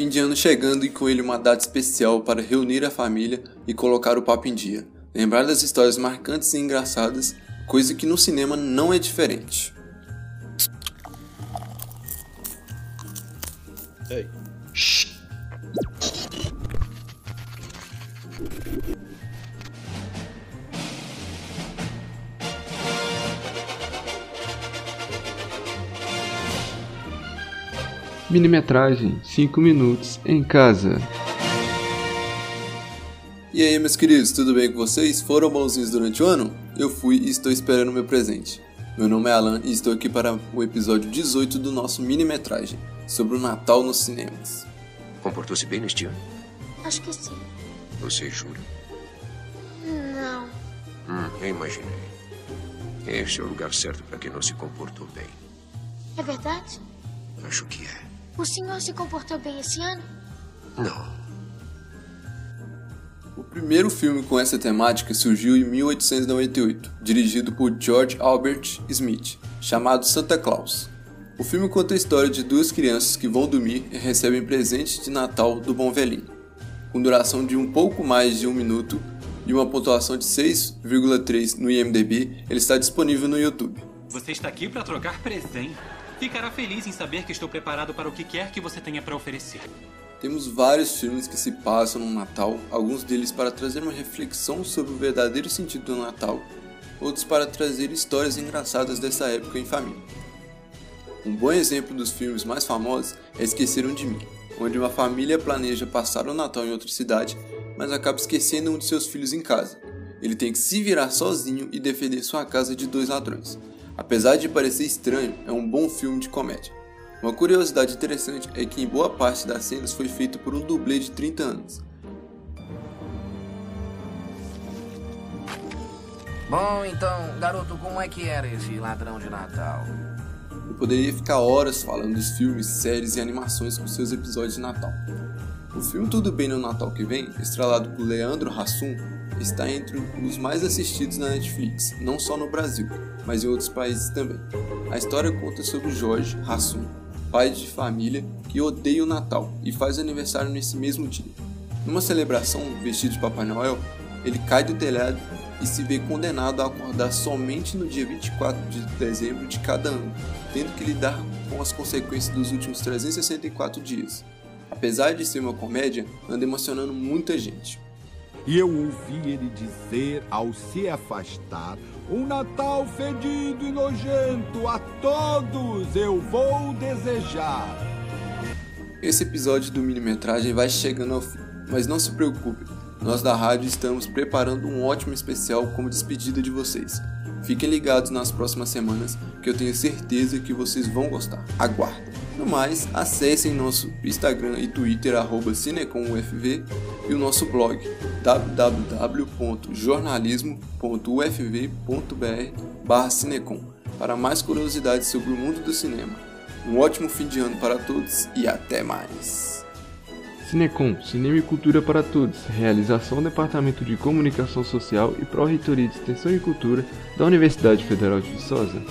Fim de ano chegando e com ele uma data especial para reunir a família e colocar o papo em dia. Lembrar das histórias marcantes e engraçadas, coisa que no cinema não é diferente. Ei. Minimetragem 5 minutos em casa. E aí, meus queridos, tudo bem com vocês? Foram bonzinhos durante o ano? Eu fui e estou esperando o meu presente. Meu nome é Alan e estou aqui para o episódio 18 do nosso minimetragem sobre o Natal nos cinemas. Comportou-se bem neste ano? Acho que sim. Você jura? Não. Hum, eu imaginei. Este é o lugar certo para quem não se comportou bem. É verdade? Acho que é. O senhor se comportou bem esse ano? Não. O primeiro filme com essa temática surgiu em 1898, dirigido por George Albert Smith, chamado Santa Claus. O filme conta a história de duas crianças que vão dormir e recebem presentes de Natal do Bom Velhinho. Com duração de um pouco mais de um minuto e uma pontuação de 6,3 no IMDb, ele está disponível no YouTube. Você está aqui para trocar presente. Ficará feliz em saber que estou preparado para o que quer que você tenha para oferecer. Temos vários filmes que se passam no Natal, alguns deles para trazer uma reflexão sobre o verdadeiro sentido do Natal, outros para trazer histórias engraçadas dessa época em família. Um bom exemplo dos filmes mais famosos é Esqueceram de Mim, onde uma família planeja passar o Natal em outra cidade, mas acaba esquecendo um de seus filhos em casa. Ele tem que se virar sozinho e defender sua casa de dois ladrões. Apesar de parecer estranho, é um bom filme de comédia. Uma curiosidade interessante é que em boa parte das cenas foi feito por um dublê de 30 anos. Bom, então, garoto, como é que era esse ladrão de Natal? Eu poderia ficar horas falando dos filmes, séries e animações com seus episódios de Natal. O filme Tudo Bem no Natal que Vem, estrelado por Leandro Hassum, está entre os mais assistidos na Netflix, não só no Brasil, mas em outros países também. A história conta sobre Jorge Hassum, pai de família que odeia o Natal e faz aniversário nesse mesmo dia. Numa celebração vestido de Papai Noel, ele cai do telhado e se vê condenado a acordar somente no dia 24 de dezembro de cada ano, tendo que lidar com as consequências dos últimos 364 dias. Apesar de ser uma comédia, anda emocionando muita gente. E eu ouvi ele dizer ao se afastar: Um Natal fedido e nojento a todos eu vou desejar. Esse episódio do minimetragem vai chegando ao fim, mas não se preocupe, nós da rádio estamos preparando um ótimo especial como despedida de vocês. Fiquem ligados nas próximas semanas que eu tenho certeza que vocês vão gostar. Aguardem! No mais, acessem nosso Instagram e Twitter @cinecomufv e o nosso blog www.jornalismo.ufv.br/cinecom para mais curiosidades sobre o mundo do cinema. Um ótimo fim de ano para todos e até mais. Cinecom, Cinema e Cultura para Todos, realização Departamento de Comunicação Social e Pró-Reitoria de Extensão e Cultura da Universidade Federal de Viçosa.